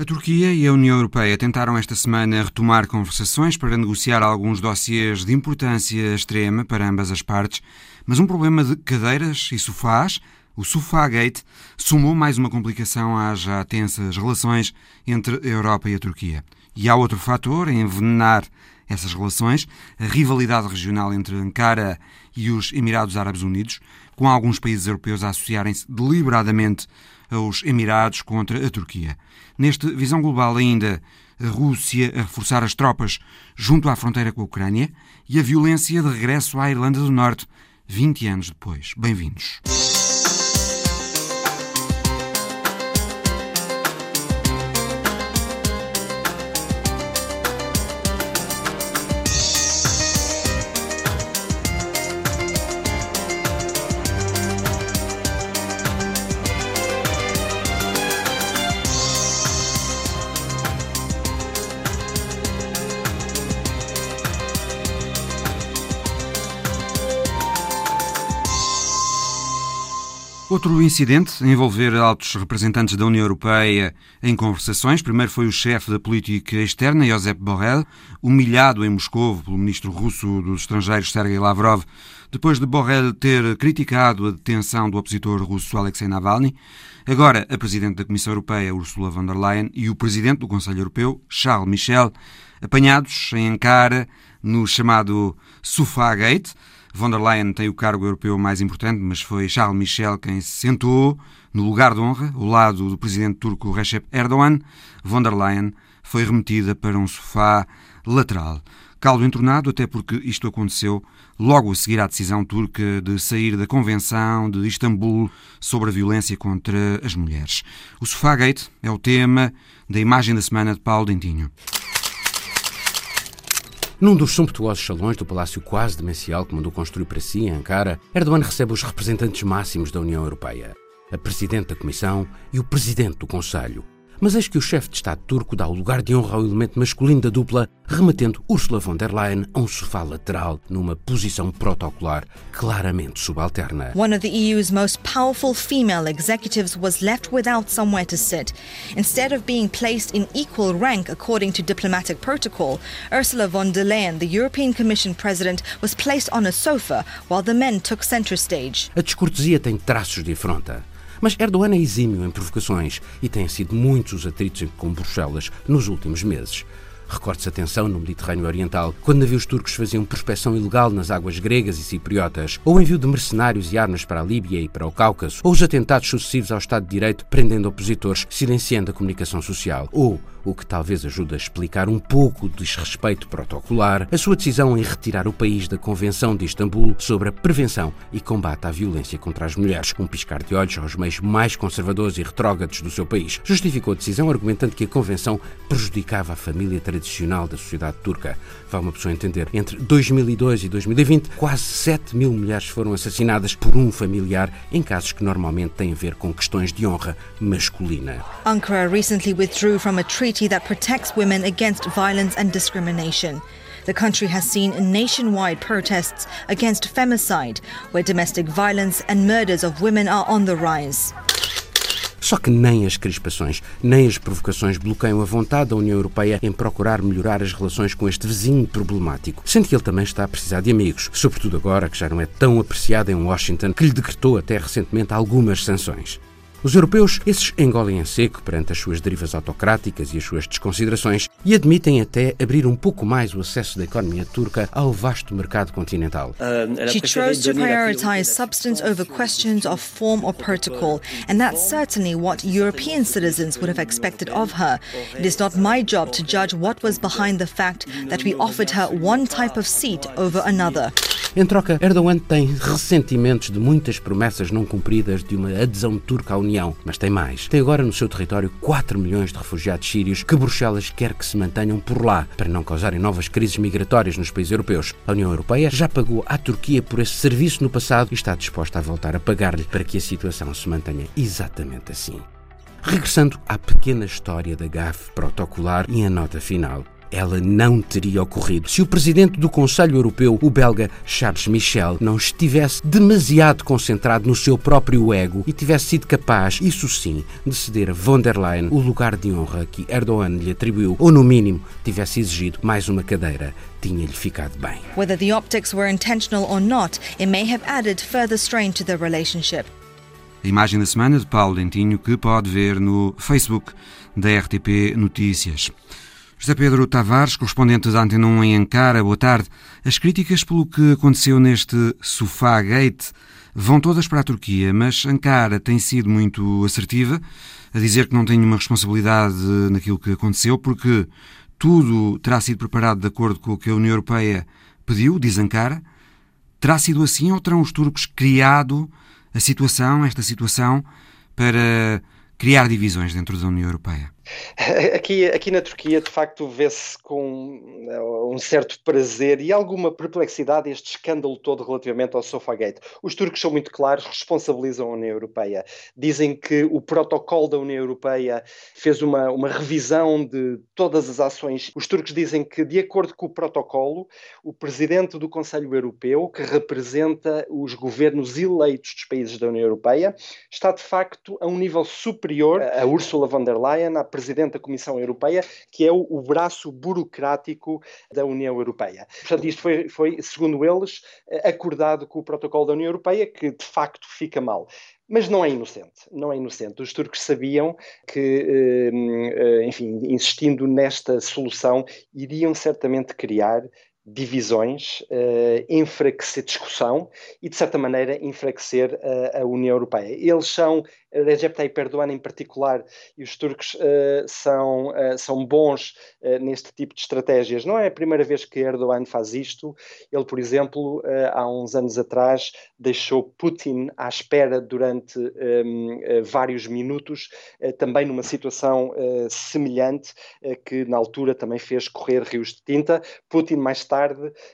A Turquia e a União Europeia tentaram esta semana retomar conversações para negociar alguns dossiês de importância extrema para ambas as partes, mas um problema de cadeiras e sofás, o Sofagate, sumou mais uma complicação às já tensas relações entre a Europa e a Turquia. E há outro fator a envenenar essas relações, a rivalidade regional entre Ankara e os Emirados Árabes Unidos, com alguns países europeus a associarem-se deliberadamente aos Emirados contra a Turquia. Neste Visão Global ainda a Rússia a reforçar as tropas junto à fronteira com a Ucrânia e a violência de regresso à Irlanda do Norte 20 anos depois. Bem-vindos. Outro incidente envolver altos representantes da União Europeia em conversações. Primeiro foi o chefe da política externa, Josep Borrell, humilhado em Moscou pelo ministro russo dos Estrangeiros, Sergei Lavrov, depois de Borrell ter criticado a detenção do opositor russo Alexei Navalny. Agora, a presidente da Comissão Europeia, Ursula von der Leyen, e o presidente do Conselho Europeu, Charles Michel, apanhados em Ankara no chamado Sofagate, Von der Leyen tem o cargo europeu mais importante, mas foi Charles Michel quem se sentou no lugar de honra, ao lado do presidente turco Recep Erdogan. Von der Leyen foi remetida para um sofá lateral. Caldo entornado, até porque isto aconteceu logo a seguir à decisão turca de sair da Convenção de Istambul sobre a violência contra as mulheres. O Sofagate é o tema da imagem da semana de Paulo Dentinho. Num dos sumptuosos salões do Palácio quase demencial que mandou construir para si em Ankara, Erdogan recebe os representantes máximos da União Europeia, a Presidente da Comissão e o Presidente do Conselho, mas eis que o chefe de Estado turco dá o lugar de honra ao elemento masculino da dupla, remetendo Ursula von der Leyen a um sofá lateral, numa posição protocolar claramente subalterna. One of the EU's most powerful female executives was left without somewhere to sit. Instead of being placed in equal rank according to diplomatic protocol, Ursula von der Leyen, the European Commission president, was placed on a sofa while the men took center stage. A descortesia tem traços de afronta. Mas Erdogan é exímio em provocações e têm sido muitos os atritos com Bruxelas nos últimos meses. Recorde-se a tensão no Mediterrâneo Oriental, quando navios turcos faziam prospecção ilegal nas águas gregas e cipriotas, ou o envio de mercenários e armas para a Líbia e para o Cáucaso, ou os atentados sucessivos ao Estado de Direito prendendo opositores, silenciando a comunicação social, ou o que talvez ajude a explicar um pouco o desrespeito protocolar, a sua decisão em retirar o país da Convenção de Istambul sobre a prevenção e combate à violência contra as mulheres, um piscar de olhos aos meios mais conservadores e retrógrados do seu país. Justificou a decisão argumentando que a Convenção prejudicava a família tradicional da sociedade turca. Vai uma pessoa entender. Entre 2002 e 2020, quase 7 mil mulheres foram assassinadas por um familiar em casos que normalmente têm a ver com questões de honra masculina. Ankara recently withdrew from a treaty that protects women against violence and discrimination. The country has seen nationwide protests against femicide, where domestic violence and murders of women are on the rise. Só que nem as crispações, nem as provocações bloqueiam a vontade da União Europeia em procurar melhorar as relações com este vizinho problemático, sendo que ele também está a precisar de amigos, sobretudo agora que já não é tão apreciado em Washington, que lhe decretou até recentemente algumas sanções. Os europeus, esses engolem em seco perante as suas derivas autocráticas e as suas desconsiderações e admitem até abrir um pouco mais o acesso da economia turca ao vasto mercado continental. She chose to prioritize substance over questions of form or protocol, and that's certainly what European citizens would have expected of her. It is not my job to judge what was behind the fact that we offered her one type of seat over another. Em troca, Erdogan tem ressentimentos de muitas promessas não cumpridas de uma adesão turca à União. Mas tem mais. Tem agora no seu território 4 milhões de refugiados sírios que Bruxelas quer que se mantenham por lá, para não causarem novas crises migratórias nos países europeus. A União Europeia já pagou à Turquia por esse serviço no passado e está disposta a voltar a pagar-lhe para que a situação se mantenha exatamente assim. Regressando à pequena história da gafe protocolar e a nota final. Ela não teria ocorrido se o presidente do Conselho Europeu, o belga Charles Michel, não estivesse demasiado concentrado no seu próprio ego e tivesse sido capaz, isso sim, de ceder a von der Leyen o lugar de honra que Erdogan lhe atribuiu, ou no mínimo tivesse exigido mais uma cadeira tinha-lhe ficado bem. Whether the optics were intentional or not, it may have added further strain to the relationship. A imagem da semana de Paulo Dentinho que pode ver no Facebook da RTP Notícias. José Pedro Tavares, correspondente da Antena 1 em Ankara, boa tarde. As críticas pelo que aconteceu neste Sofá Gate vão todas para a Turquia, mas Ankara tem sido muito assertiva a dizer que não tem nenhuma responsabilidade naquilo que aconteceu, porque tudo terá sido preparado de acordo com o que a União Europeia pediu, diz Ankara. Terá sido assim ou terão os turcos criado a situação, esta situação, para criar divisões dentro da União Europeia? Aqui, aqui na Turquia, de facto, vê-se com eh, um certo prazer e alguma perplexidade este escândalo todo relativamente ao Sofagate. Os turcos são muito claros, responsabilizam a União Europeia. Dizem que o protocolo da União Europeia fez uma, uma revisão de todas as ações. Os turcos dizem que, de acordo com o protocolo, o presidente do Conselho Europeu, que representa os governos eleitos dos países da União Europeia, está de facto a um nível superior a Ursula von der Leyen, à Presidente da Comissão Europeia, que é o, o braço burocrático da União Europeia. Portanto, isto foi, foi, segundo eles, acordado com o protocolo da União Europeia, que de facto fica mal. Mas não é inocente, não é inocente. Os turcos sabiam que, eh, enfim, insistindo nesta solução, iriam certamente criar divisões, uh, enfraquecer discussão e, de certa maneira, enfraquecer uh, a União Europeia. Eles são Recep Tayyip Erdogan em particular e os turcos uh, são, são bons neste tipo de estratégias. Não é a primeira vez que Erdogan faz isto. Ele, por exemplo, há uns anos atrás deixou Putin à espera durante um, vários minutos, também numa situação semelhante que na altura também fez correr rios de tinta. Putin mais tarde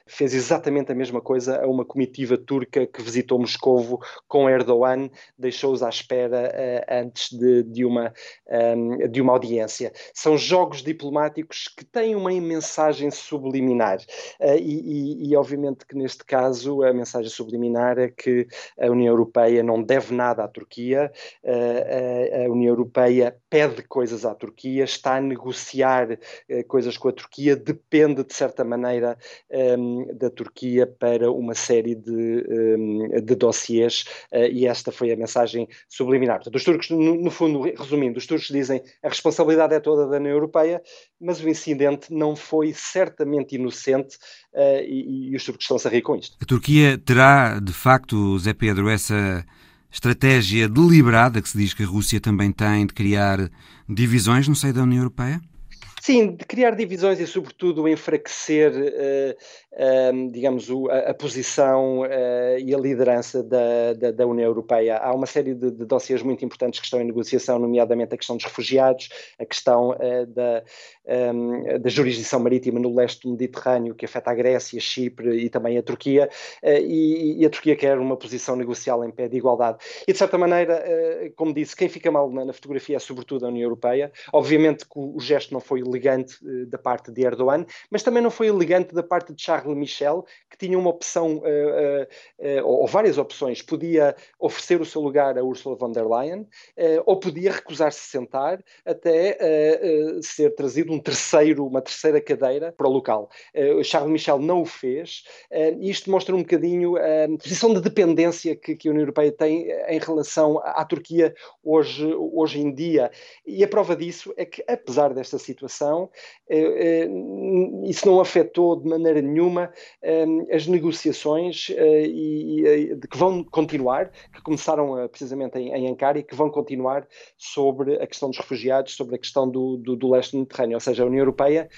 fez exatamente a mesma coisa a uma comitiva turca que visitou Moscovo com Erdogan, deixou-os à espera uh, antes de, de, uma, um, ehm, de uma audiência. São jogos diplomáticos que têm uma mensagem subliminar uh, e, e, e, obviamente que neste caso a mensagem subliminar é que a União Europeia não deve nada à Turquia, uh, a União Europeia pede coisas à Turquia, está a negociar coisas com a Turquia, depende de certa maneira um, ehm, da Turquia para uma série de, um, ehm, de dossiês e esta foi a mensagem subliminar Portanto, os turcos, no, no, fundo, resumindo, os turcos dizem a responsabilidade é toda da União Europeia, mas o incidente não foi certamente inocente uh, e, e, os turcos estão-se a rir com isto. A Turquia terá, de facto, Zé Pedro, essa estratégia deliberada que se diz que a Rússia também tem de criar divisões no seio da União Europeia? Sim, de criar divisões e, sobretudo, enfraquecer, uh, uh, digamos, o, a, a, posição uh, e a liderança da, da, da, União Europeia. Há uma série de, de dossiês muito importantes que estão em negociação, nomeadamente a questão dos refugiados, a questão da, um, da jurisdição marítima no leste do Mediterrâneo, que afeta a Grécia, Chipre e também a Turquia, e, e, a Turquia quer uma posição negocial em pé de igualdade. E, de certa maneira, como disse, quem fica mal na, na fotografia é sobretudo a União Europeia. Obviamente que o, o gesto não foi elegante uh, da parte de Erdogan, mas também não foi elegante da parte de Charles Michel, que tinha uma opção, uh, uh, ou várias opções. Podia oferecer o seu lugar a Ursula von der Leyen, ou podia recusar-se a sentar até ser trazido um terceiro, uma terceira cadeira para o local. Charles Michel não o fez, e isto mostra um bocadinho a posição de dependência que, que, a União Europeia tem em relação à, à Turquia hoje, hoje em dia. E a prova disso é que, apesar desta situação, situação, eh, eh, isso não afetou de maneira nenhuma eh, as negociações que vão continuar, que começaram precisamente em, Ankara e que vão continuar sobre a questão dos refugiados, sobre a questão do, do, do leste do Mediterrâneo. Ou seja, a União Europeia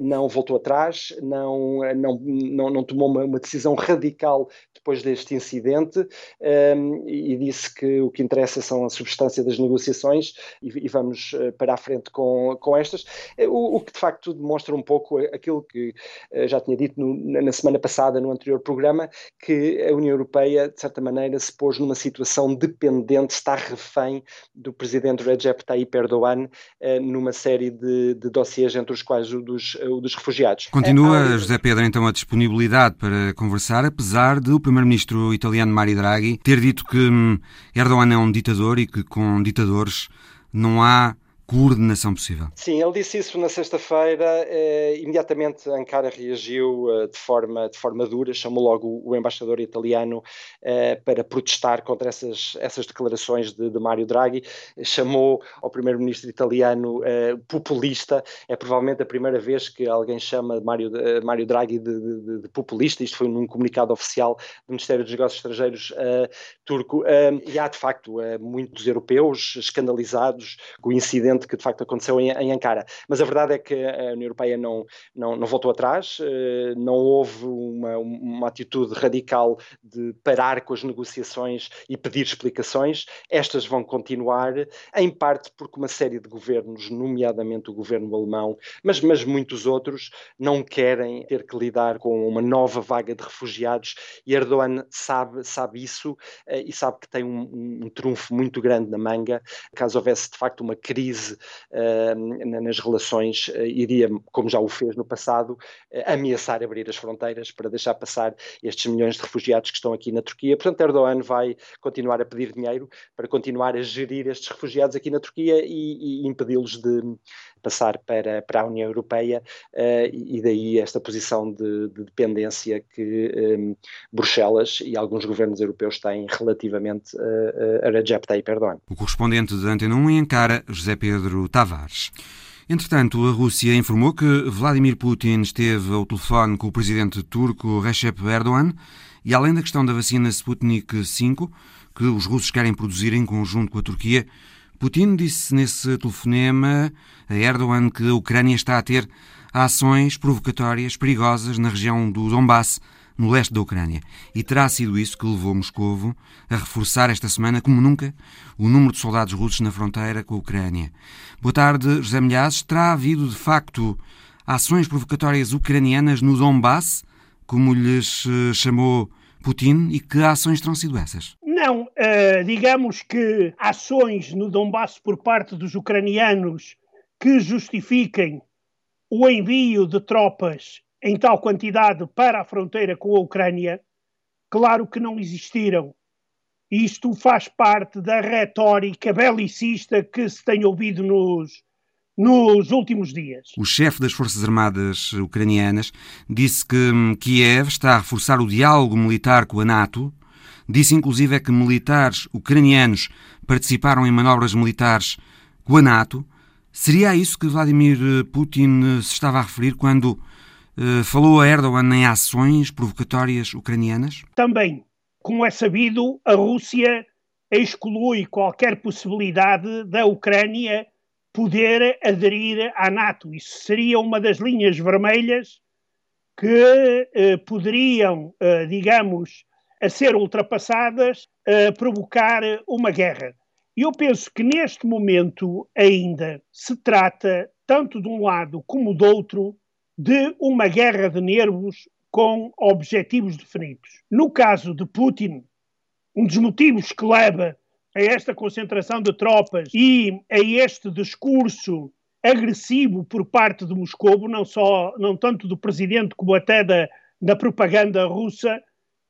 não voltou atrás, não, não, não, não tomou uma, uma decisão radical depois deste incidente e disse que o que interessa são a substância das negociações e, e vamos para a frente com, com estas. O, o, que de facto demonstra um pouco aquilo que já tinha dito no, na semana passada, no anterior programa, que a União Europeia, de certa maneira, se pôs numa situação dependente, está refém do presidente Recep Tayyip Erdogan numa série de, de dossiês, entre os quais o dos, o dos refugiados. Continua, José Pedro, então a disponibilidade para conversar, apesar de o primeiro-ministro italiano Mario Draghi ter dito que hum, Erdogan é um ditador e que com ditadores não há coordenação possível. Sim, ele disse isso na sexta-feira. Eh, imediatamente Ankara reagiu eh, de, forma, de forma dura, chamou logo o, embaixador italiano eh, para protestar contra essas, essas declarações de, de Mário Draghi. Chamou ao primeiro-ministro italiano eh, populista. É provavelmente a primeira vez que alguém chama Mário, eh, Mário Draghi de, de, de, populista. Isto foi num comunicado oficial do Ministério dos Negócios Estrangeiros eh, turco. e há, de facto, muitos europeus escandalizados com o incidente que de facto aconteceu em, em, Ankara. Mas a verdade é que a União Europeia não, não, não voltou atrás, eh, não houve uma, uma atitude radical de parar com as negociações e pedir explicações. Estas vão continuar, em parte porque uma série de governos, nomeadamente o governo alemão, mas, mas muitos outros, não querem ter que lidar com uma nova vaga de refugiados e Erdogan sabe, sabe isso eh, e sabe que tem um, um trunfo muito grande na manga, caso houvesse de facto uma crise uh, nas relações uh, iria, como já o fez no passado, uh, ameaçar abrir as fronteiras para deixar passar estes milhões de refugiados que estão aqui na Turquia. Portanto, Erdogan vai continuar a pedir dinheiro para continuar a gerir estes refugiados aqui na Turquia e, e impedi-los de passar para, para a União Europeia uh, e daí esta posição de, de dependência que um, Bruxelas e alguns governos europeus têm relativamente uh, a Recep Tayyip Erdogan. O correspondente de Antena 1 em Ankara, José Pedro Tavares. Entretanto, a Rússia informou que Vladimir Putin esteve ao telefone com o presidente turco Recep Erdogan e, além da questão da vacina Sputnik V, que os russos querem produzir em conjunto com a Turquia, Putin disse nesse telefonema a Erdogan que a Ucrânia está a ter ações provocatórias perigosas na região do Donbass, no leste da Ucrânia. E terá sido isso que levou Moscovo a reforçar esta semana, como nunca, o número de soldados russos na fronteira com a Ucrânia. Boa tarde, José Milhazes. Terá havido, de facto, ações provocatórias ucranianas no Donbass, como lhes eh, chamou Putin, e que ações terão sido essas? Não, uh, digamos que ações no Donbass por parte dos ucranianos que justifiquem o envio de tropas em tal quantidade para a fronteira com a Ucrânia, claro que não existiram. Isto faz parte da retórica belicista que se tem ouvido nos, nos últimos dias. O chefe das Forças Armadas ucranianas disse que hum, Kiev está a reforçar o diálogo militar com a NATO Disse inclusive é que militares ucranianos participaram em manobras militares com a NATO. Seria a isso que Vladimir Putin se estava a referir quando uh, falou a Erdogan em ações provocatórias ucranianas? Também. Como é sabido, a Rússia exclui qualquer possibilidade da Ucrânia poder aderir à NATO. Isso seria uma das linhas vermelhas que eh, poderiam, eh, digamos, a ser ultrapassadas, a provocar uma guerra. Eu penso que neste momento ainda se trata, tanto de um lado como do outro, de uma guerra de nervos com objetivos definidos. No caso de Putin, um dos motivos que leva a esta concentração de tropas e a este discurso agressivo por parte de Moscou, não só não tanto do presidente como até da, da propaganda russa,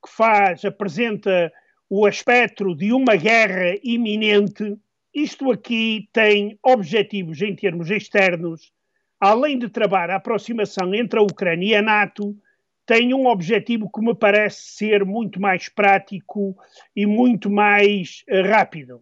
que faz, apresenta o aspecto de uma guerra iminente, isto aqui tem objetivos em termos externos, além de travar a aproximação entre a Ucrânia e a NATO, tem um objetivo que me parece ser muito mais prático e muito mais uh, rápido,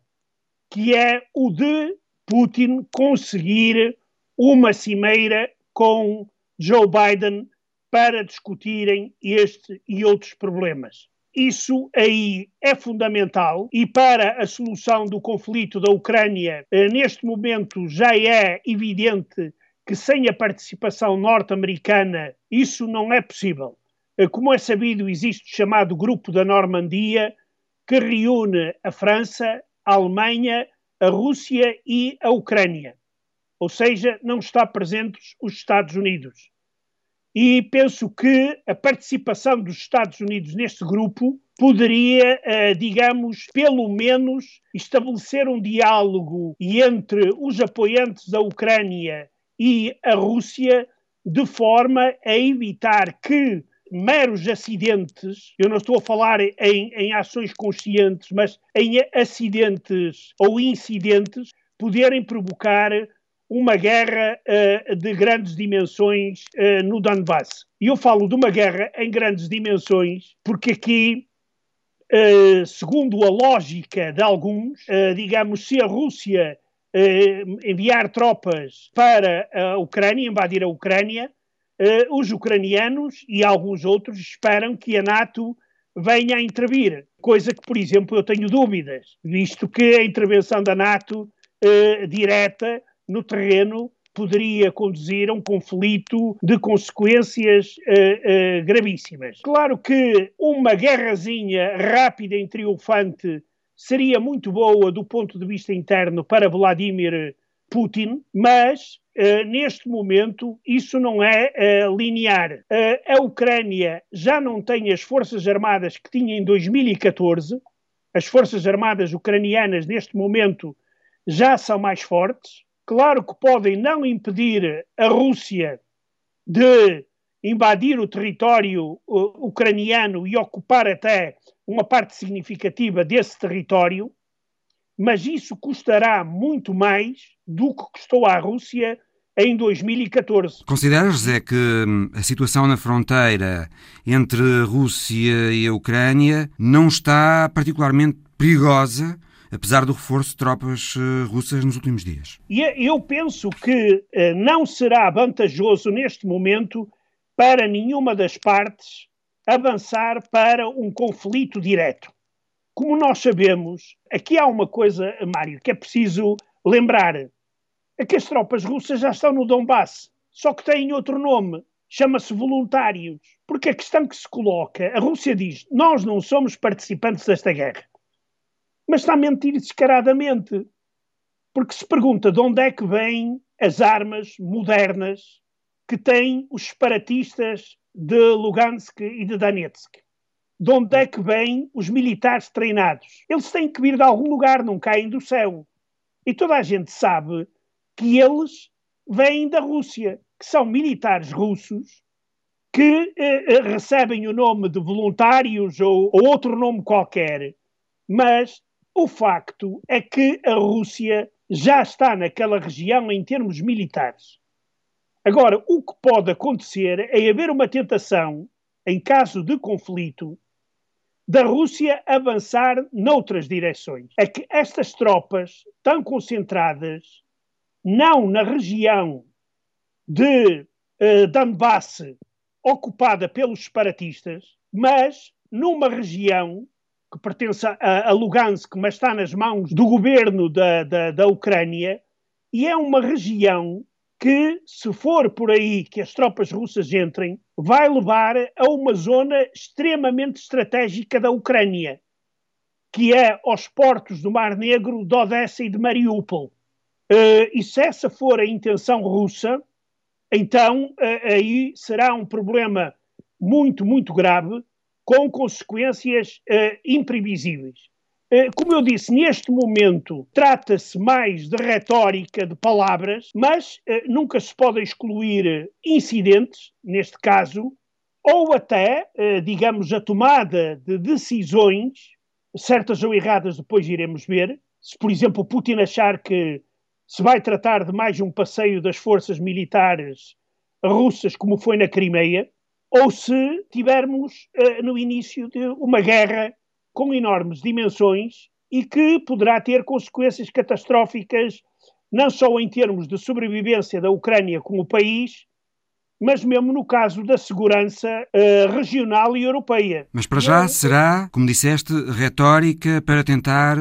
que é o de Putin conseguir uma cimeira com Joe Biden para discutirem este e outros problemas. Isso aí é fundamental e para a solução do conflito da Ucrânia, eh, neste momento já é evidente que sem a participação norte-americana isso não é possível. Eh, como é sabido, existe o chamado Grupo da Normandia, que reúne a França, a Alemanha, a Rússia e a Ucrânia. ou seja, não está presentes os Estados Unidos. E penso que a participação dos Estados Unidos neste grupo poderia, eh, digamos, pelo menos estabelecer um diálogo entre os apoiantes da Ucrânia e a Rússia de forma a evitar que meros acidentes, eu não estou a falar em, em ações conscientes, mas em acidentes ou incidentes, poderem provocar uma guerra uh, de grandes dimensões uh, no Donbass. E eu falo de uma guerra em grandes dimensões porque aqui, uh, segundo a lógica de alguns, digamos, se a Rússia enviar tropas para a Ucrânia, invadir a Ucrânia, os ucranianos e alguns outros esperam que a NATO venha a intervir, coisa que, por exemplo, eu tenho dúvidas, visto que a intervenção da NATO direta no terreno poderia conduzir a um conflito de consequências uh, uh, gravíssimas. Claro que uma guerrazinha rápida e triunfante seria muito boa do ponto de vista interno para Vladimir Putin, mas uh, neste momento isso não é linear. a Ucrânia já não tem as forças armadas que tinha em 2014. As forças armadas ucranianas neste momento já são mais fortes Claro que podem não impedir a Rússia de invadir o território uh, ucraniano e ocupar até uma parte significativa desse território, mas isso custará muito mais do que custou à Rússia em 2014. Consideras, José, que hum, a situação na fronteira entre a Rússia e a Ucrânia não está particularmente perigosa apesar do reforço de tropas uh, russas nos últimos dias. E eu penso que uh, não será vantajoso neste momento para nenhuma das partes avançar para um conflito direto. Como nós sabemos, aqui há uma coisa, Mário, que é preciso lembrar. É que as tropas russas já estão no Donbass, só que têm outro nome, chama-se voluntários. Porque a questão que se coloca, a Rússia diz: nós não somos participantes desta guerra mas está a mentir descaradamente. Porque se pergunta de onde é que vêm as armas modernas que têm os separatistas de Lugansk e de Donetsk. De onde é que vêm os militares treinados? Eles têm que vir de algum lugar, não caem do céu. E toda a gente sabe que eles vêm da Rússia, que são militares russos que eh, eh recebem o nome de voluntários ou, ou outro nome qualquer, mas o facto é que a Rússia já está naquela região em termos militares. Agora, o que pode acontecer é haver uma tentação, em caso de conflito, da Rússia avançar noutras direções. É que estas tropas estão concentradas não na região de uh, Donbass ocupada pelos separatistas, mas numa região que pertence a, a Lugansk, mas está nas mãos do governo da, da, da Ucrânia, e é uma região que, se for por aí que as tropas russas entrem, vai levar a uma zona extremamente estratégica da Ucrânia, que é aos portos do Mar Negro, de Odessa e de Mariupol. Uh, e se essa for a intenção russa, então uh, aí será um problema muito, muito grave com consequências uh, imprevisíveis. Uh, como eu disse, neste momento trata-se mais de retórica de palavras, mas uh, nunca se podem excluir incidentes, neste caso, ou até, digamos, a tomada de decisões, certas ou erradas, depois iremos ver. Se, por exemplo, Putin achar que se vai tratar de mais um passeio das forças militares russas, como foi na Crimeia, ou se tivermos no início de uma guerra com enormes dimensões e que poderá ter consequências catastróficas, não só em termos de sobrevivência da Ucrânia como país, mas mesmo no caso da segurança uh, regional e europeia. Mas para já será, como disseste, retórica para tentar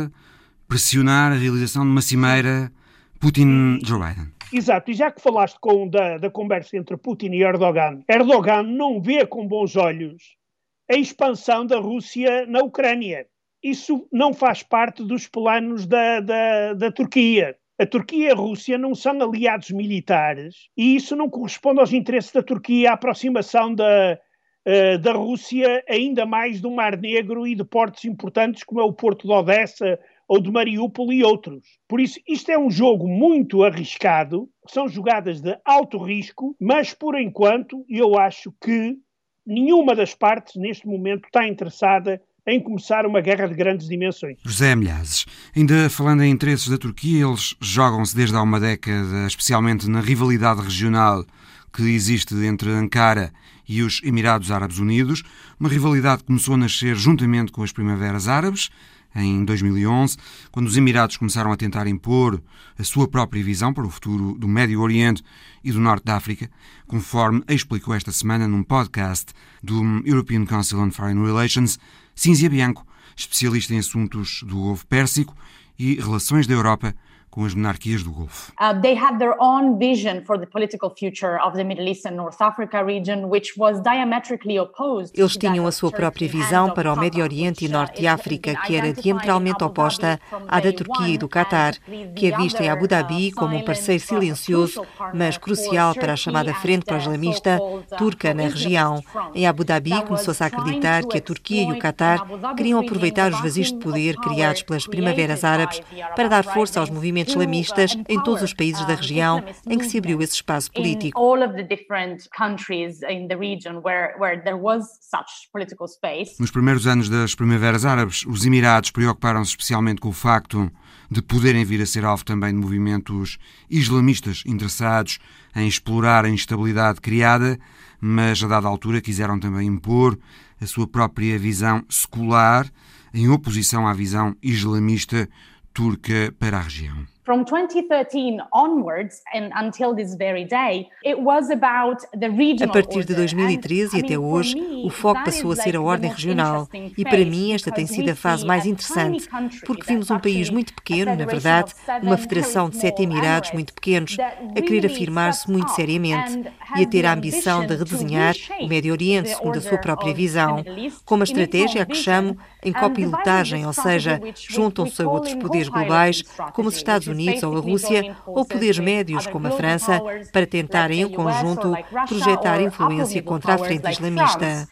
pressionar a realização de uma cimeira Putin-Joe Biden. Exato, e já que falaste com, da, da conversa entre Putin e Erdogan, Erdogan não vê com bons olhos a expansão da Rússia na Ucrânia. Isso não faz parte dos planos da, da, da Turquia. A Turquia e a Rússia não são aliados militares e isso não corresponde aos interesses da Turquia, a aproximação da, uh, da Rússia ainda mais do Mar Negro e de portos importantes como é o Porto de Odessa ou de Mariúpol e outros. Por isso, isto é um jogo muito arriscado, são jogadas de alto risco, mas por enquanto eu acho que nenhuma das partes neste momento está interessada em começar uma guerra de grandes dimensões. José Milhazes, ainda falando em interesses da Turquia, eles jogam-se desde há uma década, especialmente na rivalidade regional que existe entre Ankara e os Emirados Árabes Unidos, uma rivalidade que começou a nascer juntamente com as Primaveras Árabes, em 2011, quando os Emirados começaram a tentar impor a sua própria visão para o futuro do Médio Oriente e do Norte da África, conforme explicou esta semana num podcast do European Council on Foreign Relations, Cinzia Bianco, especialista em assuntos do Golfo Pérsico e relações da Europa com as monarquias do Golfo. Uh, they had their own vision for the political future of the Middle East and North Africa region, which was diametrically opposed. Eles tinham a sua própria visão para o Médio Oriente e Norte de África, que era diametralmente oposta à da Turquia e do Catar, que é vista em Abu Dhabi como um parceiro silencioso, mas crucial para a chamada Frente Pro-Islamista turca na região. Em Abu Dhabi começou-se a acreditar que a Turquia e o Catar queriam aproveitar os vazios de poder criados pelas primaveras árabes para dar força aos movimentos islamistas em todos os países da região em que se abriu esse espaço político. Nos primeiros anos das primaveras árabes, os Emirados preocuparam-se especialmente com o facto de poderem vir a ser alvo também de movimentos islamistas interessados em explorar a instabilidade criada, mas a dada altura quiseram também impor a sua própria visão secular em oposição à visão islamista turca para a região. From 2013 onwards and until this very day, it was about the regional A partir de 2013 e até hoje, o foco passou a ser a ordem regional. E para mim esta tem sido a fase mais interessante, porque vimos um país muito pequeno, na verdade, uma federação de sete Emirados muito pequenos, a querer afirmar-se muito seriamente e a ter a ambição de redesenhar o Médio Oriente segundo a sua própria visão, com uma estratégia a que chamo em copilotagem, ou seja, juntam-se a outros poderes globais, como os Estados Unidos ou a Rússia, ou poderes médios, como a França, para tentarem, em conjunto, projetar influência contra a frente islamista.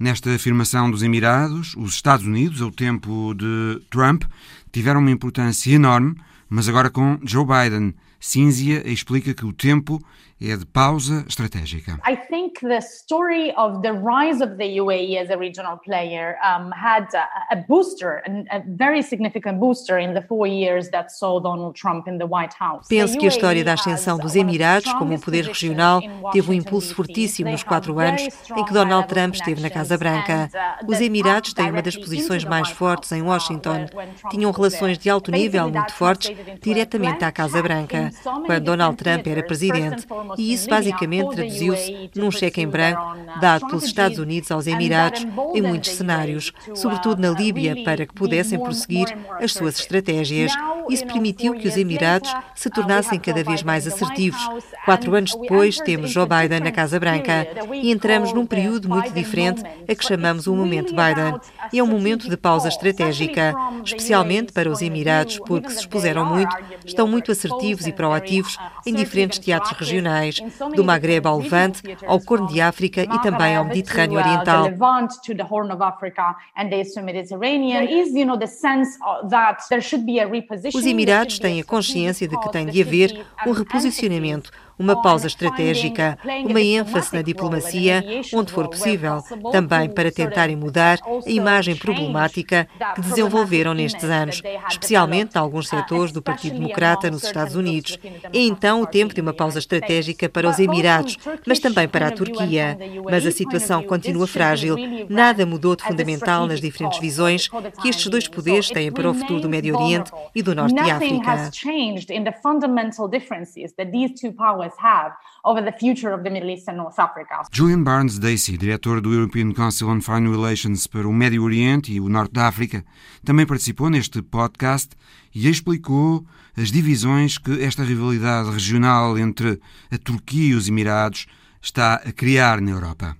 Nesta afirmação dos Emirados, os Estados Unidos, ao tempo de Trump, tiveram uma importância enorme, mas agora com Joe Biden. Cínzia explica que o tempo é de pausa estratégica. I think the story of the rise of the UAE as a regional player um, had a, a booster, a, a very significant booster in the four years that saw Donald Trump in the White House. Penso que a história da ascensão dos Emirados como um poder regional teve um impulso fortíssimo nos quatro anos em que Donald Trump esteve na Casa Branca. Uh, Os Emirados têm uma das posições mais fortes em Washington. Tinham relações de alto nível muito fortes diretamente à Casa Branca, quando Donald Trump era presidente e isso basicamente traduziu-se num cheque em branco dado pelos Estados Unidos aos Emirados em muitos cenários, sobretudo na Líbia, para que pudessem prosseguir as suas estratégias. Isso permitiu que os Emirados se tornassem cada vez mais assertivos. Quatro anos depois, temos Joe Biden na Casa Branca e entramos num período muito diferente a que chamamos o momento Biden. E é um momento de pausa estratégica, especialmente para os Emirados, porque se expuseram muito, estão muito assertivos e proativos em diferentes teatros regionais, do Magreb ao Levante, ao Corno de África e também ao Mediterrâneo Oriental. Os Emirados têm a consciência de que tem de haver um reposicionamento uma pausa estratégica, uma ênfase na diplomacia, onde for possível, também para tentarem mudar a imagem problemática que desenvolveram nestes anos, especialmente em alguns setores do Partido Democrata nos Estados Unidos. É então o tempo de uma pausa estratégica para os Emirados, mas também para a Turquia. Mas a situação continua frágil, nada mudou de fundamental nas diferentes visões que estes dois poderes têm para o futuro do Médio Oriente e do Norte de África have over the future of the Middle East and North Africa. Julian Barnes Dacey, diretor do European Council on Foreign Relations para o Médio Oriente e o Norte da África, também participou neste podcast e explicou as divisões que esta rivalidade regional entre a Turquia e os Emirados está a criar na Europa.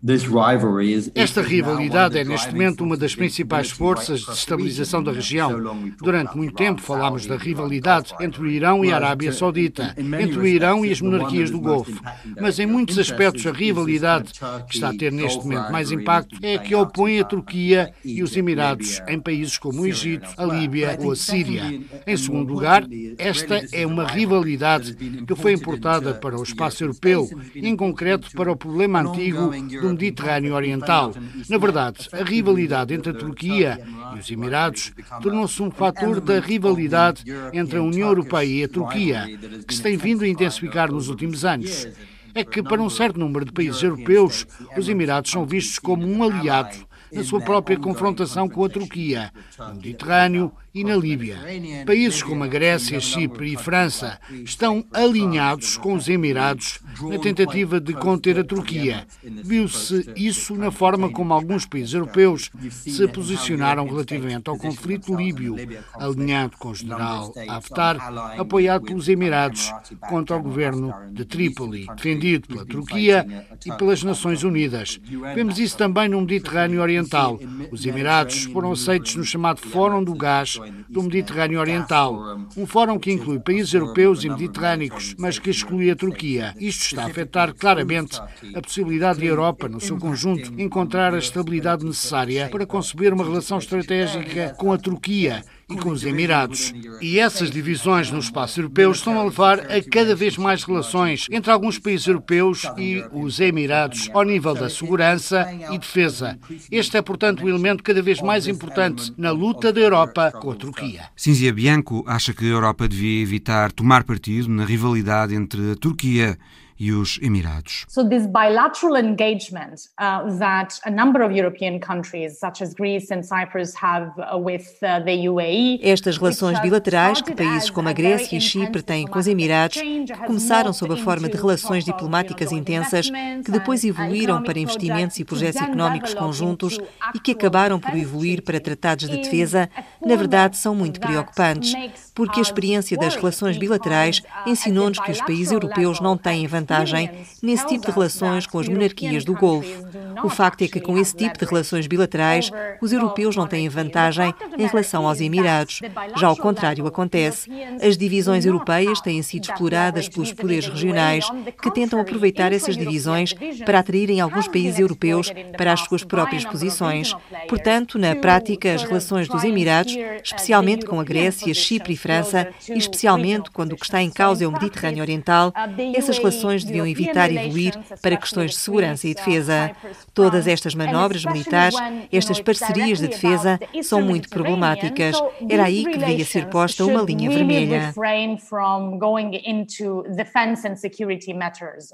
Esta rivalidade é neste momento uma das principais forças de estabilização da região. Durante muito tempo falámos da rivalidade entre o Irão e a Arábia Saudita, entre o Irão e as monarquias do Golfo. Mas em muitos aspectos a rivalidade que está a ter neste momento mais impacto é a que opõe a Turquia e os Emirados em países como o Egito, a Líbia ou a Síria. Em segundo lugar, esta é uma rivalidade que foi importada para o espaço europeu, em concreto para o problema antigo do Mediterrâneo Oriental. Na verdade, a rivalidade entre a Turquia e os Emirados tornou-se um fator da rivalidade entre a União Europeia e a Turquia, que se tem vindo a intensificar nos últimos anos. É que, para um certo número de países europeus, os Emirados são vistos como um aliado na sua própria confrontação com a Turquia, no Mediterrâneo e na Líbia. Países como a Grécia, Chipre e França estão alinhados com os Emirados na tentativa de conter a Turquia. Viu-se isso na forma como alguns países europeus se posicionaram relativamente ao conflito líbio, alinhado com o general Haftar, apoiado pelos Emirados contra o governo de Trípoli, defendido pela Turquia e pelas Nações Unidas. Vemos isso também no Mediterrâneo Oriental. Os Emirados foram aceitos no chamado Fórum do Gás do Mediterrâneo Oriental, um fórum que inclui países europeus e mediterrâneos, mas que exclui a Turquia. Isto está a afetar claramente a possibilidade de a Europa, no seu conjunto, encontrar a estabilidade necessária para conceber uma relação estratégica com a Turquia e com os Emirados. E essas divisões no espaço europeu estão a levar a cada vez mais relações entre alguns países europeus e os Emirados ao nível da segurança e defesa. Este é, portanto, um elemento cada vez mais importante na luta da Europa com a Turquia. Cinzia Bianco acha que a Europa devia evitar tomar partido na rivalidade entre a Turquia e os Emirados. So this bilateral engagement uh, that a number of European countries such as Greece and Cyprus have uh, with uh, the UAE. Estas relações bilaterais que países como a Grécia e Chipre têm com os Emirados, que começaram sob a forma de relações diplomáticas intensas, que depois evoluíram para investimentos e projetos económicos conjuntos e que acabaram por evoluir para tratados de defesa, na verdade são muito preocupantes, porque a experiência das relações bilaterais ensinou-nos que os países europeus não têm vantagem vantagem nesse tipo de relações com as monarquias do Golfo. O facto é que, com esse tipo de relações bilaterais, os europeus não têm vantagem em relação aos Emirados. Já ao contrário acontece. As divisões europeias têm sido exploradas pelos poderes regionais que tentam aproveitar essas divisões para atraírem alguns países europeus para as suas próprias posições. Portanto, na prática, as relações dos Emirados, especialmente com a Grécia, Chipre e França, e especialmente quando o que está em causa é o Mediterrâneo Oriental, essas relações deviam evitar evoluir para questões de segurança e defesa. Todas estas manobras militares, estas parcerias de defesa, são muito problemáticas. Era aí que devia ser posta uma linha vermelha.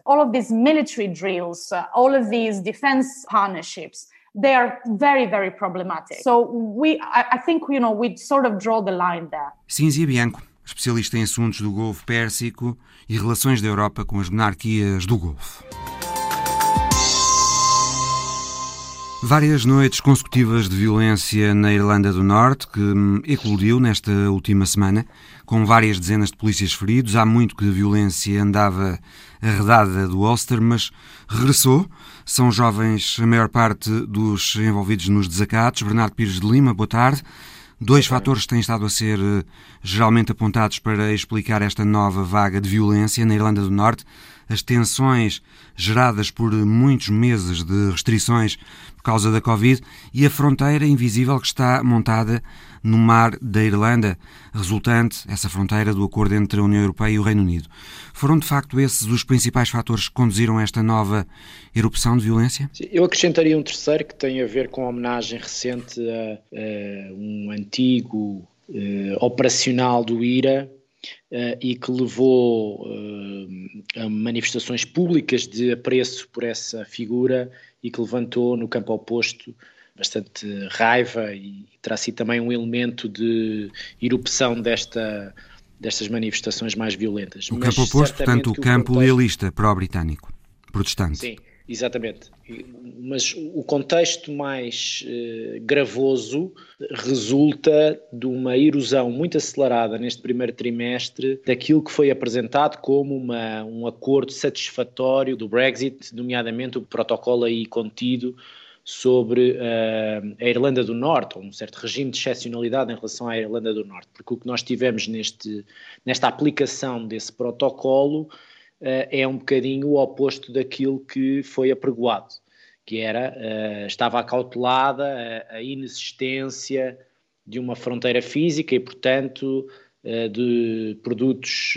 All of these military drills, uh, all of these defense partnerships, they are very, very problematic. So we, I, I think, you know, we sort of draw the line there. Cinzia Bianco especialista em assuntos do Golfo Pérsico e relações da Europa com as monarquias do Golfo. Várias noites consecutivas de violência na Irlanda do Norte, que hum, eclodiu nesta última semana, com várias dezenas de polícias feridos. Há muito que a violência andava arredada do Ulster, mas regressou. São jovens, a maior parte dos envolvidos nos desacatos. Bernardo Pires de Lima, boa tarde. Dois fatores têm estado a ser eh, geralmente apontados para explicar esta nova vaga de violência na Irlanda do Norte. As tensões geradas por muitos meses de restrições por causa da Covid e a fronteira invisível que está montada no mar da Irlanda, resultante, essa fronteira, do acordo entre a União Europeia e o Reino Unido. Foram, de facto, esses os principais fatores que conduziram a esta nova erupção de violência? Eu acrescentaria um terceiro que tem a ver com a homenagem recente a, a um antigo uh, operacional do IRA, Uh, e que levou uh, a manifestações públicas de apreço por essa figura e que levantou no campo oposto bastante raiva e terá sido também um elemento de erupção desta, destas manifestações mais violentas. O campo oposto, portanto, o campo contexto... lealista pró-britânico, protestante. Sim, Exatamente. Mas o contexto mais eh, gravoso resulta de uma erosão muito acelerada neste primeiro trimestre daquilo que foi apresentado como uma, um acordo satisfatório do Brexit, nomeadamente o protocolo aí contido sobre uh, a Irlanda do Norte, ou um certo regime de excepcionalidade em relação à Irlanda do Norte, porque o que nós tivemos neste, nesta aplicação desse protocolo uh, é um bocadinho o oposto daquilo que foi apregoado, que era, uh, estava acautelada a, a, inexistência de uma fronteira física e, portanto, de produtos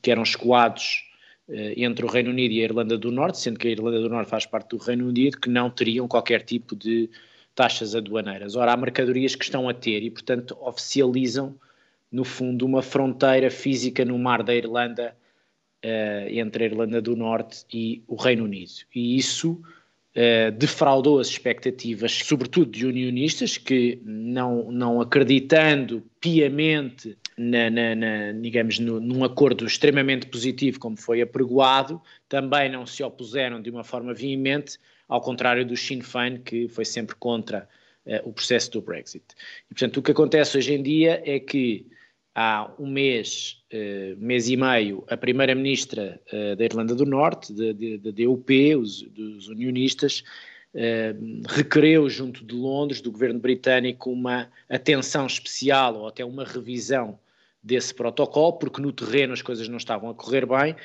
que eram escoados entre o Reino Unido e a Irlanda do Norte, sendo que a Irlanda do Norte faz parte do Reino Unido, que não teriam qualquer tipo de taxas aduaneiras. Ora, há mercadorias que estão a ter e, portanto, oficializam, no fundo, uma fronteira física no mar da Irlanda uh, entre a Irlanda do Norte e o Reino Unido. E isso uh, defraudou as expectativas, sobretudo de unionistas, que não, não acreditando piamente na, na, na, digamos, no, num acordo extremamente positivo, como foi apregoado, também não se opuseram de uma forma veemente, ao contrário do Sinn Féin, que foi sempre contra uh, o processo do Brexit. E, portanto, o que acontece hoje em dia é que há um mês, uh, mês e meio, a primeira-ministra uh, da Irlanda do Norte, da DUP, os, dos unionistas, uh, requereu junto de Londres, do governo britânico, uma atenção especial ou até uma revisão desse protocolo, porque no terreno as coisas não estavam a correr bem.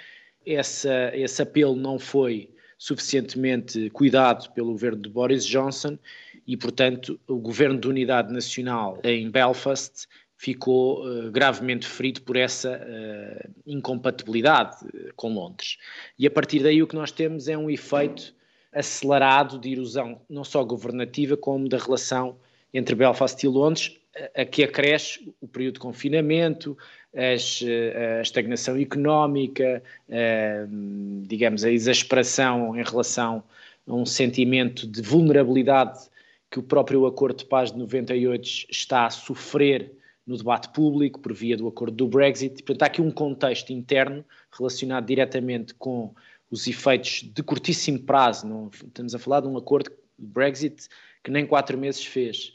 Essa, esse apelo não foi suficientemente cuidado pelo governo de Boris Johnson e, portanto, o governo de unidade nacional em Belfast ficou uh, gravemente ferido por essa uh, incompatibilidade com Londres. E a partir daí o que nós temos é um efeito acelerado de erosão, não só governativa, como da relação entre Belfast e Londres, a que acresce o período de confinamento, as, a estagnação económica, a, digamos, a exasperação em relação a um sentimento de vulnerabilidade que o próprio Acordo de Paz de 98 está a sofrer no debate público por via do acordo do Brexit. Portanto, há aqui um contexto interno relacionado diretamente com os efeitos de curtíssimo prazo. Não, estamos a falar de um acordo do Brexit que nem quatro meses fez,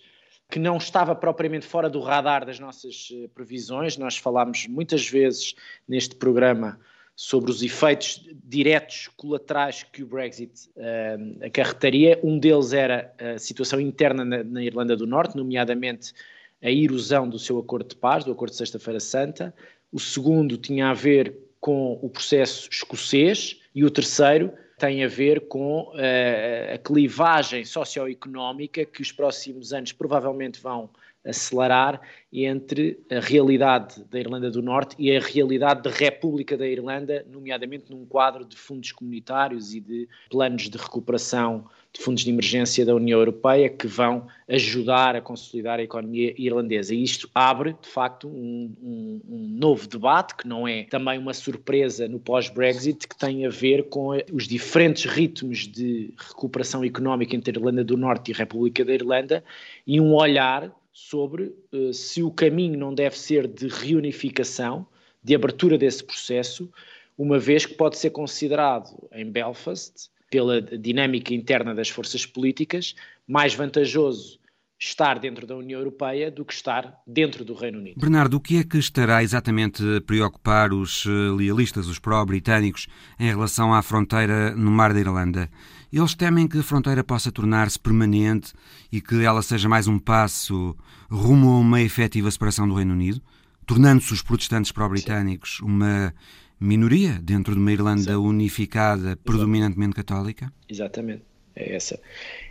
que não estava propriamente fora do radar das nossas eh, previsões. Nós falámos muitas vezes neste programa sobre os efeitos diretos colaterais que o Brexit uh, acarretaria. Um deles era a situação interna na, na Irlanda do Norte, nomeadamente a erosão do seu acordo de paz, do acordo de Sexta-feira Santa. O segundo tinha a ver com o processo escocês e o terceiro tem a ver com uh, a clivagem socioeconómica que os próximos anos provavelmente vão acelerar entre a realidade da Irlanda do Norte e a realidade da República da Irlanda, nomeadamente num quadro de fundos comunitários e de planos de recuperação de fundos de emergência da União Europeia que vão ajudar a consolidar a economia irlandesa. E isto abre, de facto, um, um, um novo debate, que não é também uma surpresa no pós-Brexit, que tem a ver com os diferentes ritmos de recuperação económica entre a Irlanda do Norte e a República da Irlanda e um olhar sobre uh, se o caminho não deve ser de reunificação, de abertura desse processo, uma vez que pode ser considerado em Belfast pela dinâmica interna das forças políticas, mais vantajoso estar dentro da União Europeia do que estar dentro do Reino Unido. Bernardo, o que é que estará exatamente a preocupar os eh, lealistas, os pró-britânicos, em relação à fronteira no Mar da Irlanda? Eles temem que a fronteira possa tornar-se permanente e que ela seja mais um passo rumo a uma efetiva separação do Reino Unido, tornando-se os protestantes pró-britânicos uma minoria dentro de uma Irlanda Exato. unificada, predominantemente católica? Exatamente. É essa.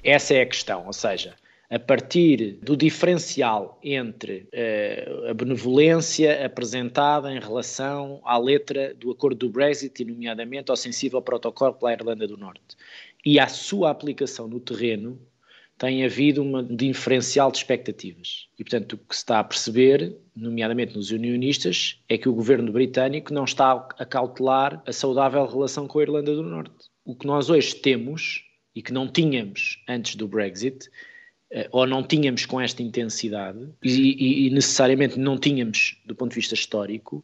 essa é a questão. Ou seja, a partir do diferencial entre uh, a benevolência apresentada em relação à letra do acordo do Brexit, e nomeadamente ao sensível protocolo pela Irlanda do Norte, e à sua aplicação no terreno, tem havido um diferencial de expectativas. E, portanto, o que se está a perceber, nomeadamente nos unionistas, é que o governo britânico não está a cautelar a saudável relação com a Irlanda do Norte. O que nós hoje temos, e que não tínhamos antes do Brexit, ou não tínhamos com esta intensidade, e, e, necessariamente não tínhamos do ponto de vista histórico,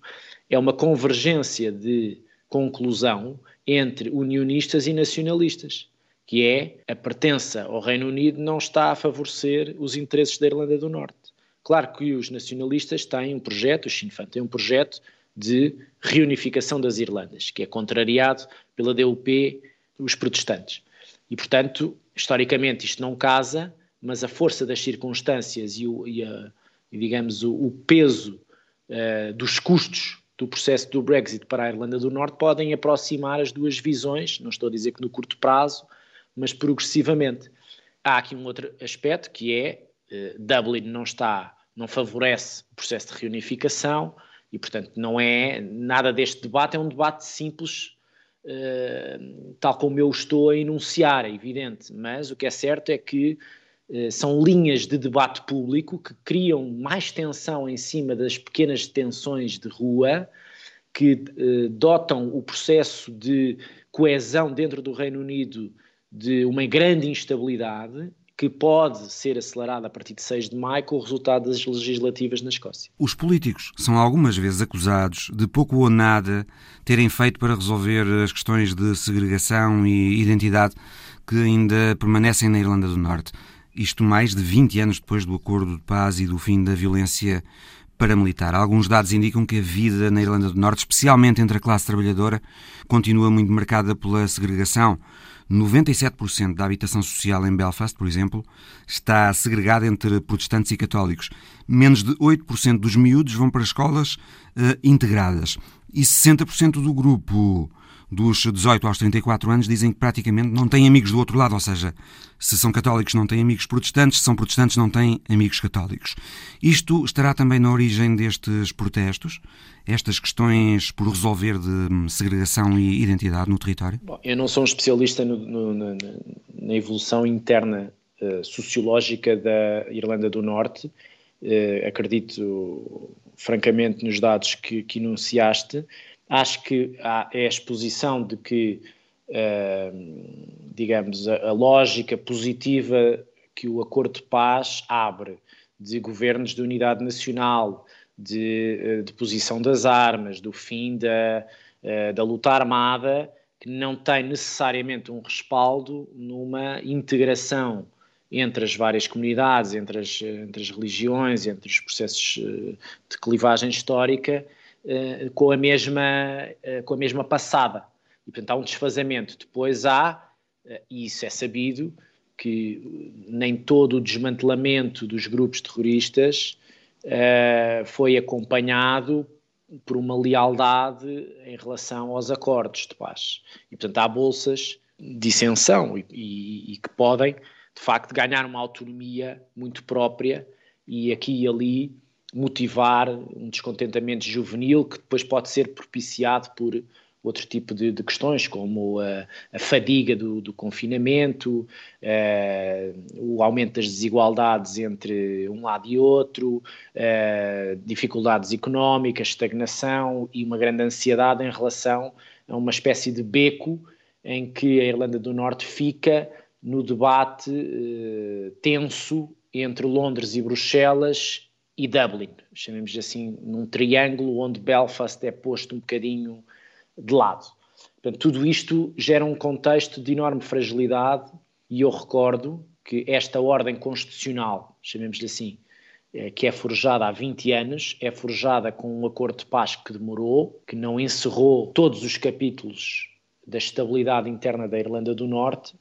é uma convergência de conclusão entre unionistas e nacionalistas, que é a pertença ao Reino Unido não está a favorecer os interesses da Irlanda do Norte. Claro que os nacionalistas têm um projeto, o Sinn Féin tem um projeto de reunificação das Irlandas, que é contrariado pela DUP, os protestantes. E, portanto, historicamente isto não casa, mas a força das circunstâncias e, o, e a, digamos, o, o peso uh, dos custos do processo do Brexit para a Irlanda do Norte podem aproximar as duas visões, não estou a dizer que no curto prazo, mas progressivamente. Há aqui um outro aspecto que é uh, Dublin não está, não favorece o processo de reunificação e, portanto, não é nada deste debate, é um debate simples, uh, tal como eu estou a enunciar, é evidente, mas o que é certo é que são linhas de debate público que criam mais tensão em cima das pequenas tensões de rua, que dotam o processo de coesão dentro do Reino Unido de uma grande instabilidade que pode ser acelerada a partir de 6 de maio com o resultado das legislativas na Escócia. Os políticos são algumas vezes acusados de pouco ou nada terem feito para resolver as questões de segregação e identidade que ainda permanecem na Irlanda do Norte. Isto mais de 20 anos depois do acordo de paz e do fim da violência paramilitar. Alguns dados indicam que a vida na Irlanda do Norte, especialmente entre a classe trabalhadora, continua muito marcada pela segregação. 97% da habitação social em Belfast, por exemplo, está segregada entre protestantes e católicos. Menos de 8% dos miúdos vão para escolas uh, integradas. E 60% do grupo dos 18 aos 34 anos dizem que praticamente não têm amigos do outro lado, ou seja, se são católicos não têm amigos protestantes, se são protestantes não têm amigos católicos. Isto estará também na origem destes protestos, estas questões por resolver de hum, segregação e identidade no território? Bom, eu não sou um especialista no, no, na, na, evolução interna uh, sociológica da Irlanda do Norte, uh, acredito francamente nos dados que, que enunciaste, Acho que há, é a exposição de que, uh, digamos, a, a, lógica positiva que o acordo de paz abre de governos de unidade nacional, de, eh, de posição das armas, do fim da, uh, da luta armada, que não tem necessariamente um respaldo numa integração entre as várias comunidades, entre as, entre as religiões, entre os processos de clivagem histórica, uh, com, a mesma, uh, com a mesma passada. E, portanto, há um desfazamento. Depois há, uh, e isso é sabido, que nem todo o desmantelamento dos grupos terroristas foi acompanhado por uma lealdade em relação aos acordos de paz. E, portanto, há bolsas de isenção e, e, e, que podem, de facto, ganhar uma autonomia muito própria e aqui e ali motivar um descontentamento juvenil que depois pode ser propiciado por outro tipo de, de questões, como a, a fadiga do, do confinamento, uh, o aumento das desigualdades entre um lado e outro, uh, dificuldades económicas, estagnação e uma grande ansiedade em relação a uma espécie de beco em que a Irlanda do Norte fica no debate uh, tenso entre Londres e Bruxelas e Dublin, chamemos assim, num triângulo onde Belfast é posto um bocadinho de lado. Portanto, tudo isto gera um contexto de enorme fragilidade e eu recordo que esta ordem constitucional, chamemos-lhe assim, eh, que é forjada há 20 anos, é forjada com um acordo de paz que demorou, que não encerrou todos os capítulos da estabilidade interna da Irlanda do Norte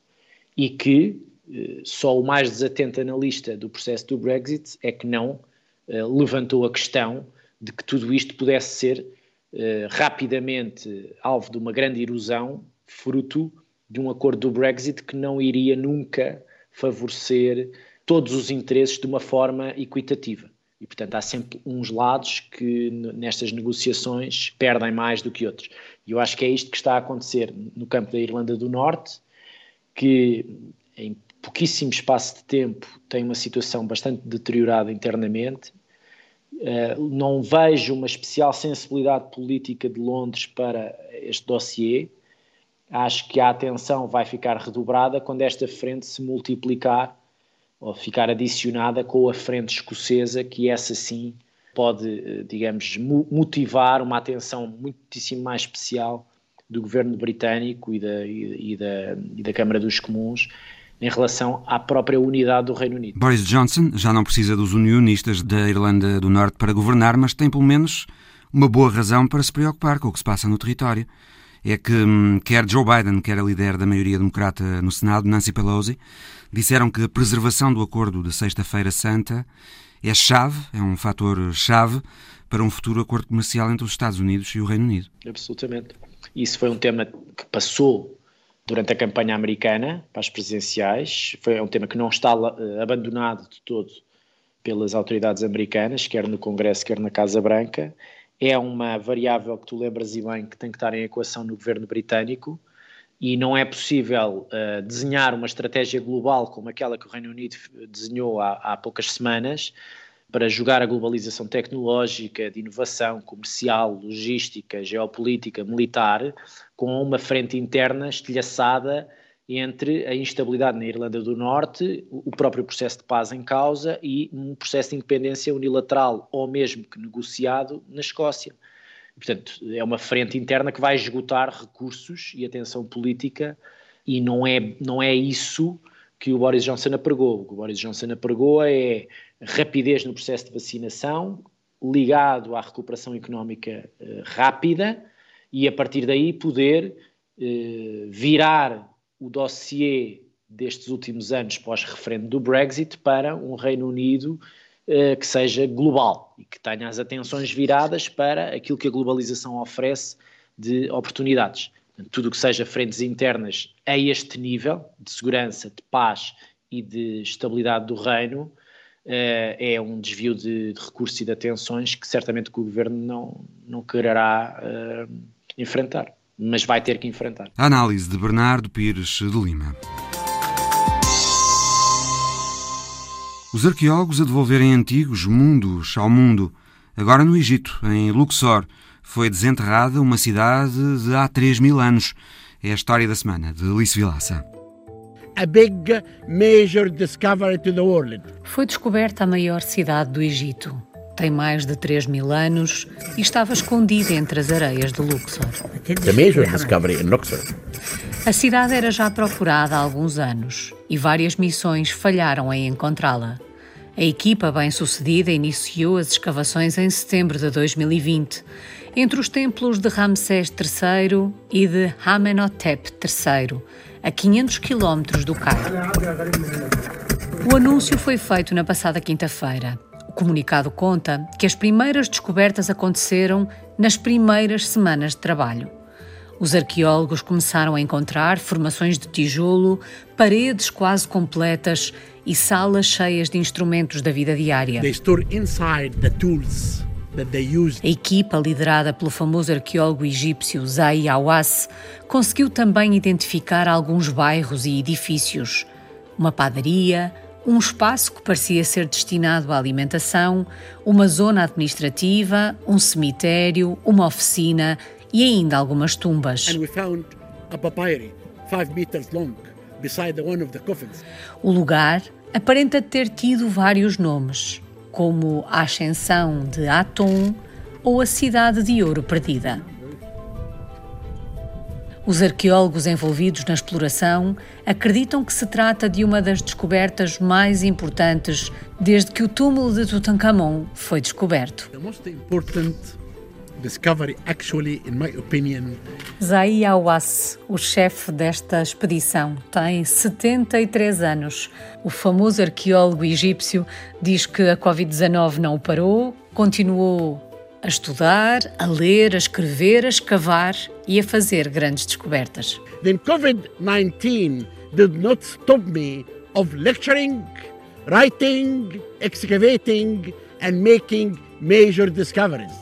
e que eh, só o mais desatento analista do processo do Brexit é que não levantou a questão de que tudo isto pudesse ser uh, rapidamente alvo de uma grande erosão, fruto de um acordo do Brexit que não iria nunca favorecer todos os interesses de uma forma equitativa. E, portanto, há sempre uns lados que nestas negociações perdem mais do que outros. E eu acho que é isto que está a acontecer no campo da Irlanda do Norte, que em pouquíssimo espaço de tempo tem uma situação bastante deteriorada internamente. Uh, não vejo uma especial sensibilidade política de Londres para este dossiê. Acho que a atenção vai ficar redobrada quando esta frente se multiplicar ou ficar adicionada com a frente escocesa, que essa sim pode, eh, digamos, motivar uma atenção muitíssimo mais especial do governo britânico e da, e, da, e da Câmara dos Comuns em relação à própria unidade do Reino Unido. Boris Johnson já não precisa dos unionistas da Irlanda do Norte para governar, mas tem pelo menos uma boa razão para se preocupar com o que se passa no território. É que hum, quer Joe Biden, quer a líder da maioria democrata no Senado, Nancy Pelosi, disseram que a preservação do acordo de Sexta-feira Santa é chave, é um fator chave para um futuro acordo comercial entre os Estados Unidos e o Reino Unido. Absolutamente. Isso foi um tema que passou durante a campanha americana para as presidenciais. Foi um tema que não está uh, abandonado de todo pelas autoridades americanas, quer no Congresso, quer na Casa Branca. É uma variável que tu lembras e bem que tem que estar em equação no governo britânico e não é possível uh, desenhar uma estratégia global como aquela que o Reino Unido desenhou há, há poucas semanas para jogar a globalização tecnológica, de inovação comercial, logística, geopolítica, militar, com uma frente interna estilhaçada entre a instabilidade na Irlanda do Norte, o próprio processo de paz em causa e um processo de independência unilateral ou mesmo que negociado na Escócia. Portanto, é uma frente interna que vai esgotar recursos e atenção política e não é, não é isso que o Boris Johnson apregou. O que o Boris Johnson apregou é rapidez no processo de vacinação, ligado à recuperação económica eh, rápida e a partir daí poder eh, virar o dossiê destes últimos anos pós-referendo do Brexit para um Reino Unido eh, que seja global e que tenha as atenções viradas para aquilo que a globalização oferece de oportunidades. Tudo o que seja frentes internas a este nível de segurança, de paz e de estabilidade do reino é um desvio de, de, recursos e de atenções que certamente que o governo não, não quererá uh, enfrentar, mas vai ter que enfrentar. A análise de Bernardo Pires de Lima. Os arqueólogos a devolverem antigos mundos ao mundo. Agora no Egito, em Luxor, foi desenterrada uma cidade de há 3 mil anos. É a história da semana, de Alice Vilaça a big major discovery to the world. Foi descoberta a maior cidade do Egito. Tem mais de 3 mil anos e estava escondida entre as areias de Luxor. The major discovery in Luxor. A cidade era já procurada há alguns anos e várias missões falharam em encontrá-la. A equipa bem-sucedida iniciou as escavações em setembro de 2020, entre os templos de Ramsés III e de Amenhotep III, a 500 quilómetros do Cairo. O anúncio foi feito na passada quinta-feira. O comunicado conta que as primeiras descobertas aconteceram nas primeiras semanas de trabalho. Os arqueólogos começaram a encontrar formações de tijolo, paredes quase completas e salas cheias de instrumentos da vida diária. They store inside the tools a equipa, liderada pelo famoso arqueólogo egípcio Zahi Hawass, conseguiu também identificar alguns bairros e edifícios. Uma padaria, um espaço que parecia ser destinado à alimentação, uma zona administrativa, um cemitério, uma oficina e ainda algumas tumbas. O lugar aparenta ter tido vários nomes como a ascensão de Atum ou a cidade de Ouro Perdida. Os arqueólogos envolvidos na exploração acreditam que se trata de uma das descobertas mais importantes desde que o túmulo de Tutankhamon foi descoberto discovery actually, in my opinion. Zahi Awas, o chefe desta expedição, tem 73 anos. O famoso arqueólogo egípcio diz que a Covid-19 não o parou, continuou a estudar, a ler, a escrever, a escavar e a fazer grandes descobertas. Then COVID-19 did not stop me of lecturing, writing, excavating and making major discoveries.